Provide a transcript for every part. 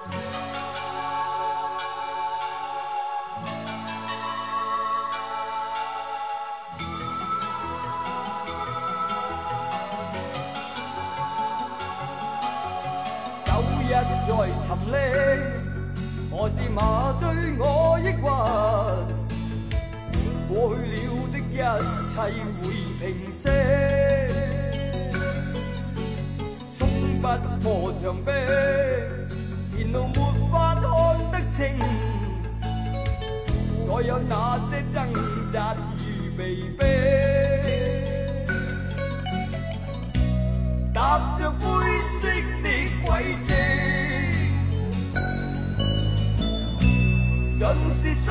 酒一再沉溺，何时麻醉我抑郁？过去了的一切会平息，冲不破墙壁，清，再有那些挣扎与被逼。踏着灰色的轨迹，尽是深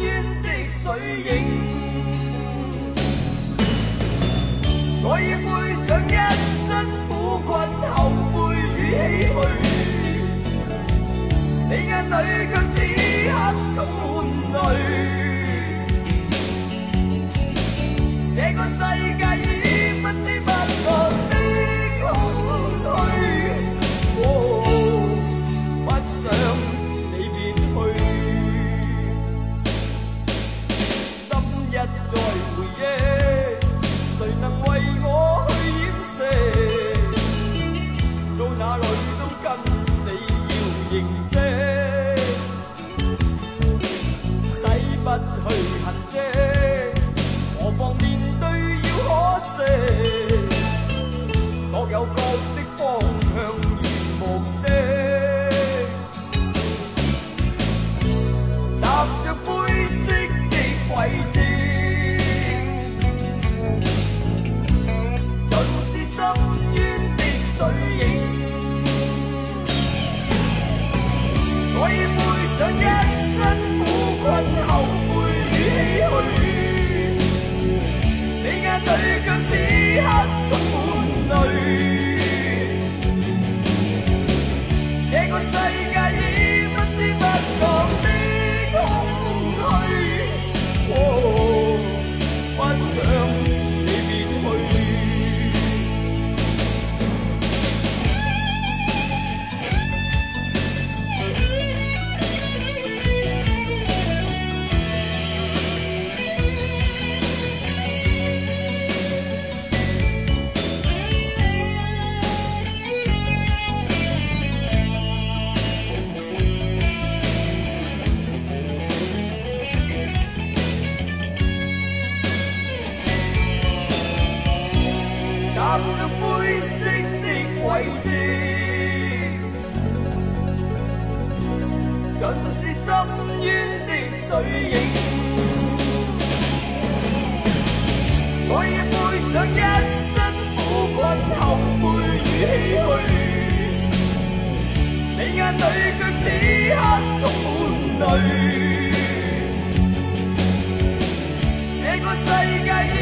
渊的水影。我已背上一身苦困、后悔与唏嘘，你眼里却此刻充满泪。这个世界踏着灰色的轨迹，尽是深渊的水影。我已背上一身苦困、后悔与唏嘘，你眼里却此刻充满泪。这个世界已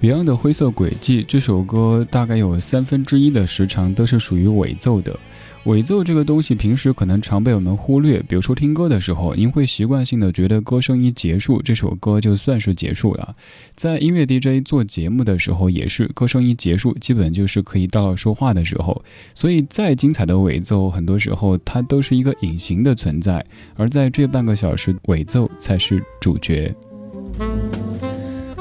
Beyond 的《灰色轨迹》这首歌大概有三分之一的时长都是属于尾奏的。尾奏这个东西平时可能常被我们忽略，比如说听歌的时候，您会习惯性的觉得歌声一结束，这首歌就算是结束了。在音乐 DJ 做节目的时候，也是歌声一结束，基本就是可以到了说话的时候。所以再精彩的尾奏，很多时候它都是一个隐形的存在，而在这半个小时，尾奏才是主角。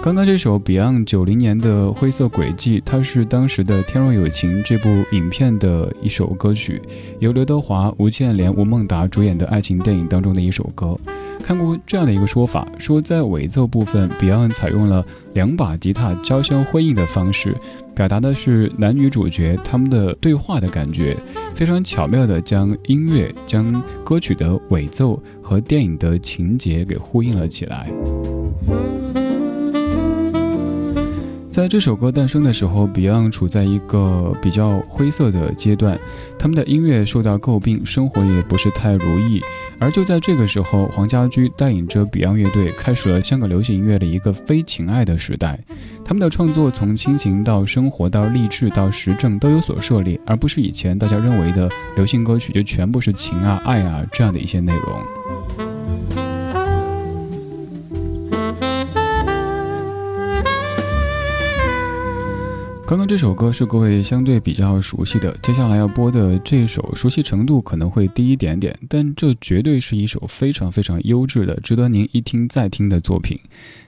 刚刚这首 Beyond 九零年的《灰色轨迹》，它是当时的《天若有情》这部影片的一首歌曲，由刘德华、吴倩莲、吴孟达主演的爱情电影当中的一首歌。看过这样的一个说法，说在尾奏部分，Beyond 采用了两把吉他交相辉映的方式，表达的是男女主角他们的对话的感觉，非常巧妙的将音乐、将歌曲的尾奏和电影的情节给呼应了起来。在这首歌诞生的时候，Beyond 处在一个比较灰色的阶段，他们的音乐受到诟病，生活也不是太如意。而就在这个时候，黄家驹带领着 Beyond 乐队，开始了香港流行音乐的一个非情爱的时代。他们的创作从亲情到生活到励志到时政都有所涉猎，而不是以前大家认为的流行歌曲就全部是情啊、爱啊这样的一些内容。刚刚这首歌是各位相对比较熟悉的，接下来要播的这首熟悉程度可能会低一点点，但这绝对是一首非常非常优质的、值得您一听再听的作品。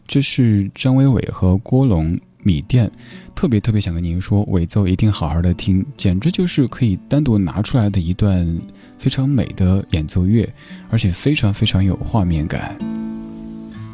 这是张伟伟和郭龙米店，特别特别想跟您说，尾奏一定好好的听，简直就是可以单独拿出来的一段非常美的演奏乐，而且非常非常有画面感。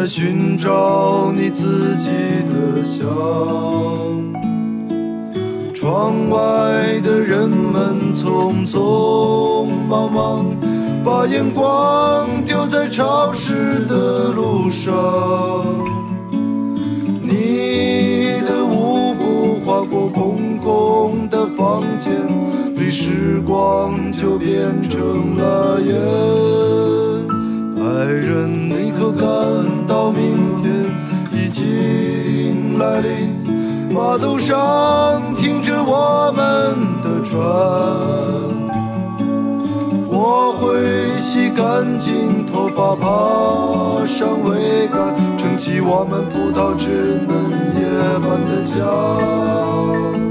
在寻找你自己的香。窗外的人们匆匆忙忙，把眼光丢在潮湿的路上。你的舞步划过空空的房间，里时光就变成了烟。来临？码头上停着我们的船，我会洗干净头发，爬上桅杆，撑起我们葡萄枝嫩叶般的家。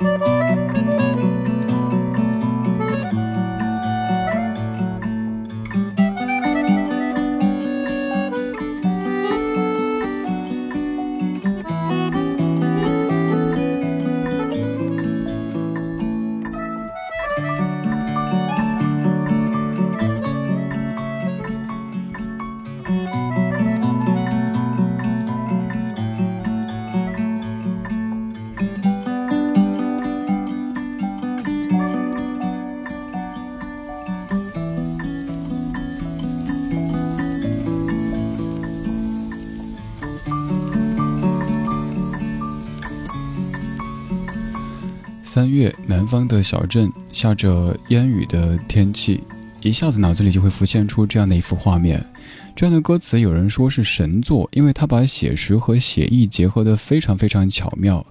Música 三月，南方的小镇下着烟雨的天气，一下子脑子里就会浮现出这样的一幅画面。这样的歌词有人说是神作，因为他把写实和写意结合得非常非常巧妙。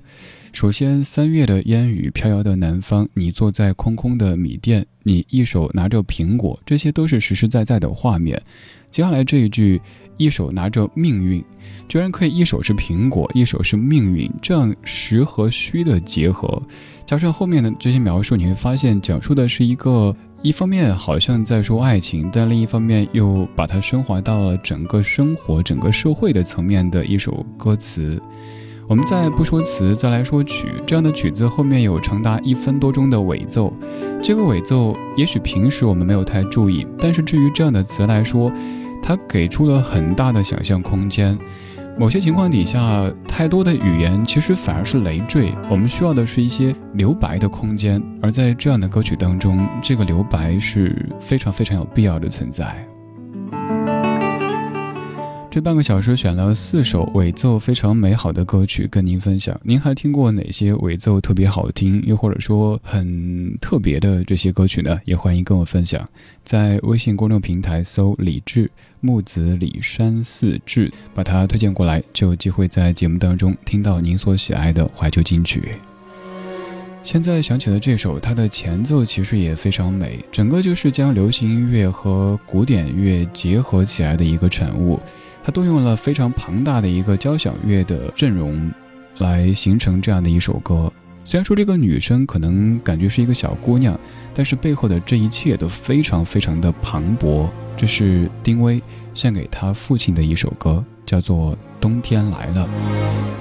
首先，三月的烟雨飘摇的南方，你坐在空空的米店，你一手拿着苹果，这些都是实实在在的画面。接下来这一句。一手拿着命运，居然可以一手是苹果，一手是命运，这样实和虚的结合，加上后面的这些描述，你会发现讲述的是一个，一方面好像在说爱情，但另一方面又把它升华到了整个生活、整个社会的层面的一首歌词。我们再不说词，再来说曲，这样的曲子后面有长达一分多钟的尾奏，这个尾奏也许平时我们没有太注意，但是至于这样的词来说。它给出了很大的想象空间，某些情况底下，太多的语言其实反而是累赘。我们需要的是一些留白的空间，而在这样的歌曲当中，这个留白是非常非常有必要的存在。这半个小时选了四首尾奏非常美好的歌曲跟您分享，您还听过哪些尾奏特别好听，又或者说很特别的这些歌曲呢？也欢迎跟我分享，在微信公众平台搜“李志木子李山寺志”，把它推荐过来，就有机会在节目当中听到您所喜爱的怀旧金曲。现在想起了这首，它的前奏其实也非常美，整个就是将流行音乐和古典乐结合起来的一个产物。他动用了非常庞大的一个交响乐的阵容，来形成这样的一首歌。虽然说这个女生可能感觉是一个小姑娘，但是背后的这一切都非常非常的磅礴。这是丁薇献给她父亲的一首歌，叫做《冬天来了》，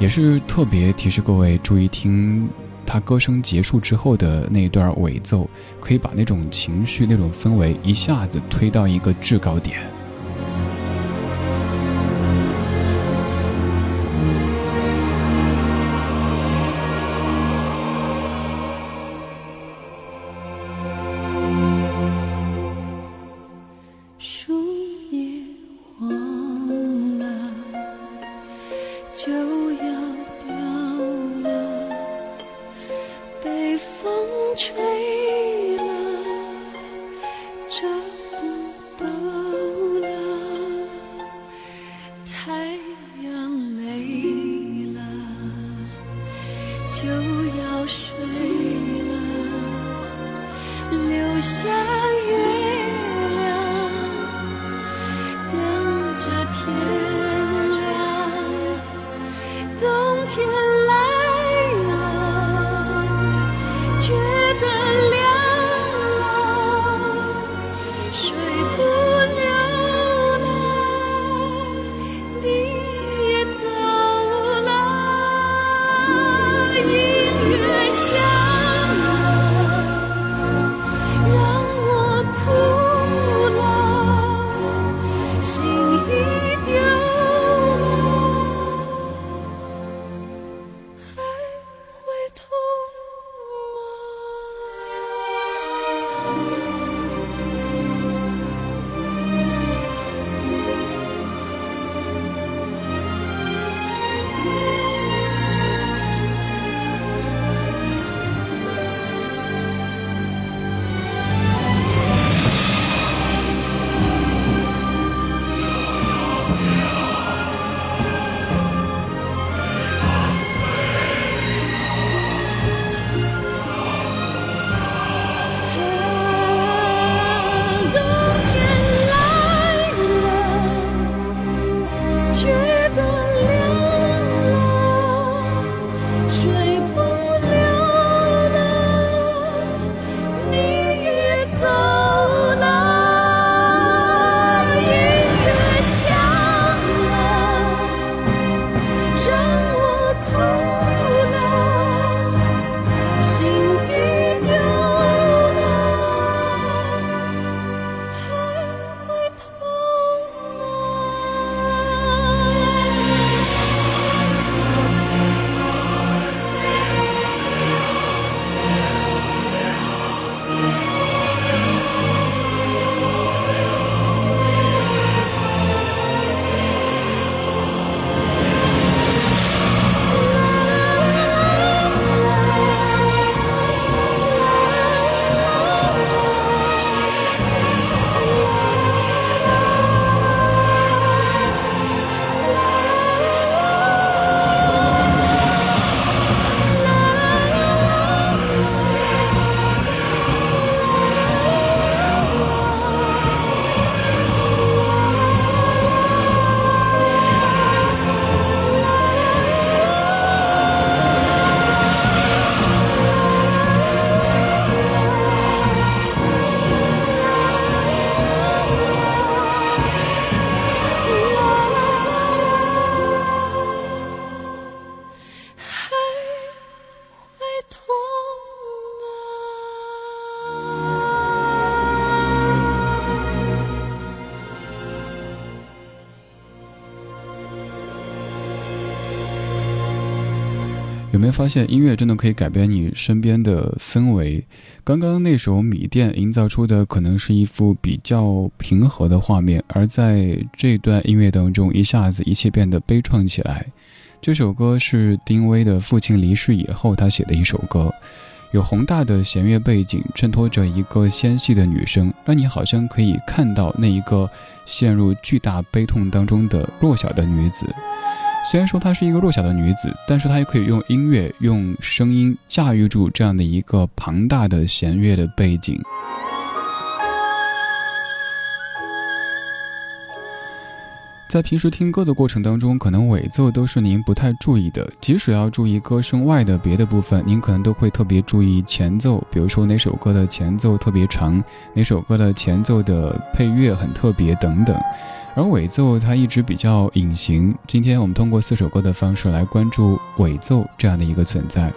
也是特别提示各位注意听他歌声结束之后的那一段尾奏，可以把那种情绪、那种氛围一下子推到一个制高点。有没有发现音乐真的可以改变你身边的氛围？刚刚那首《米店》营造出的可能是一幅比较平和的画面，而在这段音乐当中，一下子一切变得悲怆起来。这首歌是丁薇的父亲离世以后他写的一首歌。有宏大的弦乐背景，衬托着一个纤细的女声，让你好像可以看到那一个陷入巨大悲痛当中的弱小的女子。虽然说她是一个弱小的女子，但是她也可以用音乐、用声音驾驭住这样的一个庞大的弦乐的背景。在平时听歌的过程当中，可能尾奏都是您不太注意的。即使要注意歌声外的别的部分，您可能都会特别注意前奏。比如说哪首歌的前奏特别长，哪首歌的前奏的配乐很特别等等。而尾奏它一直比较隐形。今天我们通过四首歌的方式来关注尾奏这样的一个存在。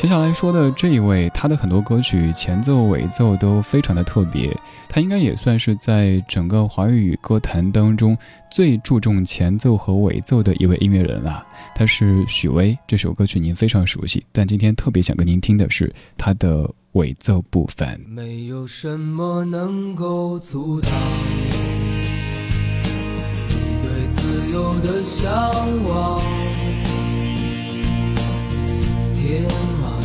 接下来说的这一位，他的很多歌曲前奏、尾奏都非常的特别，他应该也算是在整个华语歌坛当中最注重前奏和尾奏的一位音乐人了。他是许巍，这首歌曲您非常熟悉，但今天特别想跟您听的是他的尾奏部分。没有什么能够阻挡你对自由的向往，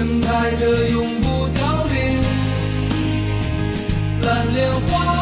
盛开着永不凋零蓝莲花